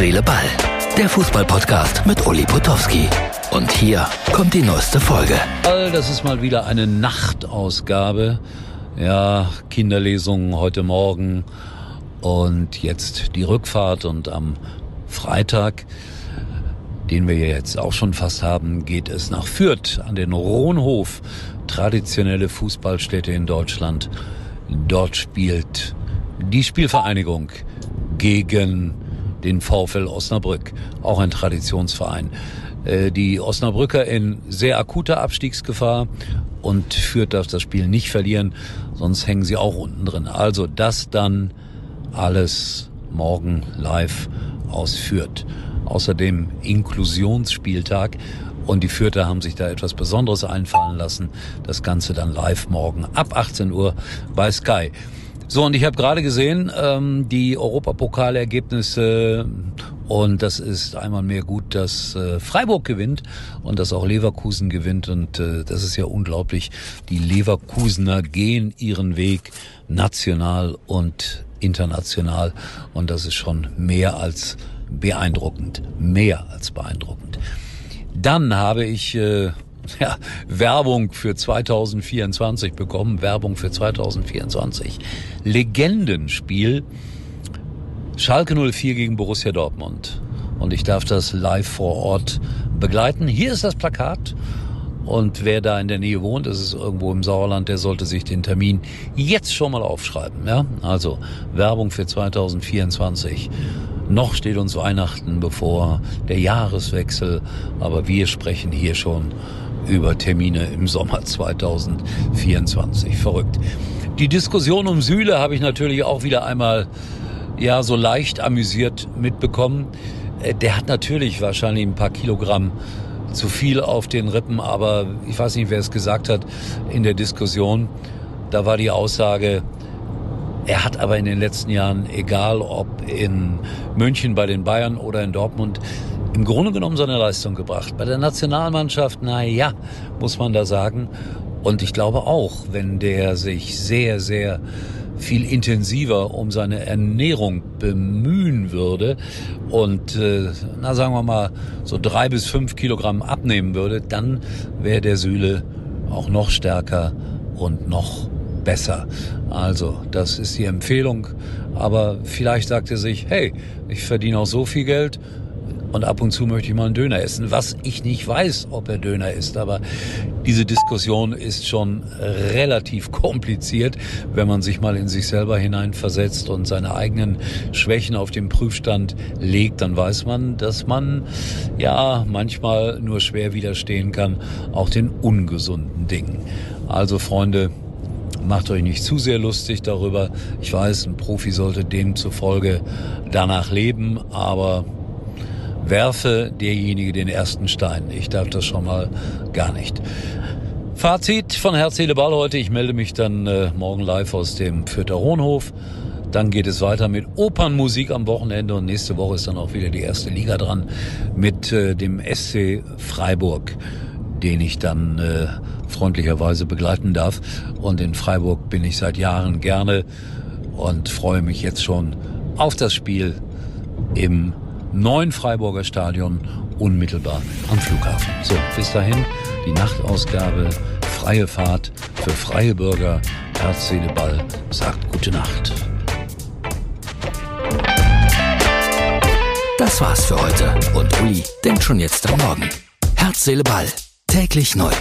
Seele, Ball. Der Fußballpodcast mit Uli Potowski. Und hier kommt die neueste Folge. Das ist mal wieder eine Nachtausgabe. Ja, Kinderlesungen heute Morgen und jetzt die Rückfahrt und am Freitag, den wir jetzt auch schon fast haben, geht es nach Fürth an den Rohnhof. Traditionelle Fußballstätte in Deutschland. Dort spielt die Spielvereinigung gegen den VfL Osnabrück, auch ein Traditionsverein. Äh, die Osnabrücker in sehr akuter Abstiegsgefahr und führt darf das Spiel nicht verlieren, sonst hängen sie auch unten drin. Also das dann alles morgen live ausführt. Außerdem Inklusionsspieltag und die Fürther haben sich da etwas Besonderes einfallen lassen. Das Ganze dann live morgen ab 18 Uhr bei Sky. So, und ich habe gerade gesehen, ähm, die Europapokalergebnisse und das ist einmal mehr gut, dass äh, Freiburg gewinnt und dass auch Leverkusen gewinnt und äh, das ist ja unglaublich. Die Leverkusener gehen ihren Weg national und international und das ist schon mehr als beeindruckend, mehr als beeindruckend. Dann habe ich äh, ja, Werbung für 2024 bekommen, Werbung für 2024. Legendenspiel Schalke 04 gegen Borussia Dortmund. Und ich darf das live vor Ort begleiten. Hier ist das Plakat. Und wer da in der Nähe wohnt, das ist irgendwo im Sauerland, der sollte sich den Termin jetzt schon mal aufschreiben. Ja? Also Werbung für 2024. Noch steht uns Weihnachten bevor, der Jahreswechsel, aber wir sprechen hier schon über Termine im Sommer 2024. Verrückt. Die Diskussion um Sühle habe ich natürlich auch wieder einmal ja so leicht amüsiert mitbekommen. Äh, der hat natürlich wahrscheinlich ein paar Kilogramm zu viel auf den Rippen, aber ich weiß nicht, wer es gesagt hat in der Diskussion. Da war die Aussage, er hat aber in den letzten Jahren, egal ob in München bei den Bayern oder in Dortmund, im Grunde genommen seine Leistung gebracht. Bei der Nationalmannschaft, na ja, muss man da sagen. Und ich glaube auch, wenn der sich sehr, sehr viel intensiver um seine Ernährung bemühen würde und, äh, na sagen wir mal, so drei bis fünf Kilogramm abnehmen würde, dann wäre der Sühle auch noch stärker und noch besser. Also, das ist die Empfehlung. Aber vielleicht sagt er sich, hey, ich verdiene auch so viel Geld, und ab und zu möchte ich mal einen Döner essen, was ich nicht weiß, ob er Döner ist. Aber diese Diskussion ist schon relativ kompliziert, wenn man sich mal in sich selber hineinversetzt und seine eigenen Schwächen auf den Prüfstand legt, dann weiß man, dass man ja manchmal nur schwer widerstehen kann, auch den ungesunden Dingen. Also Freunde, Macht euch nicht zu sehr lustig darüber. Ich weiß, ein Profi sollte demzufolge danach leben, aber werfe derjenige den ersten Stein. Ich darf das schon mal gar nicht. Fazit von Herz, Seele, Ball heute. Ich melde mich dann äh, morgen live aus dem Fürther Hohenhof. Dann geht es weiter mit Opernmusik am Wochenende und nächste Woche ist dann auch wieder die erste Liga dran mit äh, dem SC Freiburg, den ich dann äh, freundlicherweise begleiten darf. Und in Freiburg bin ich seit Jahren gerne und freue mich jetzt schon auf das Spiel im neuen Freiburger Stadion unmittelbar am Flughafen. So, bis dahin die Nachtausgabe, freie Fahrt für freie Bürger. Herz, Seele, Ball sagt gute Nacht. Das war's für heute und Uli denkt schon jetzt am Morgen. Herz, Seele, Ball. Täglich neu.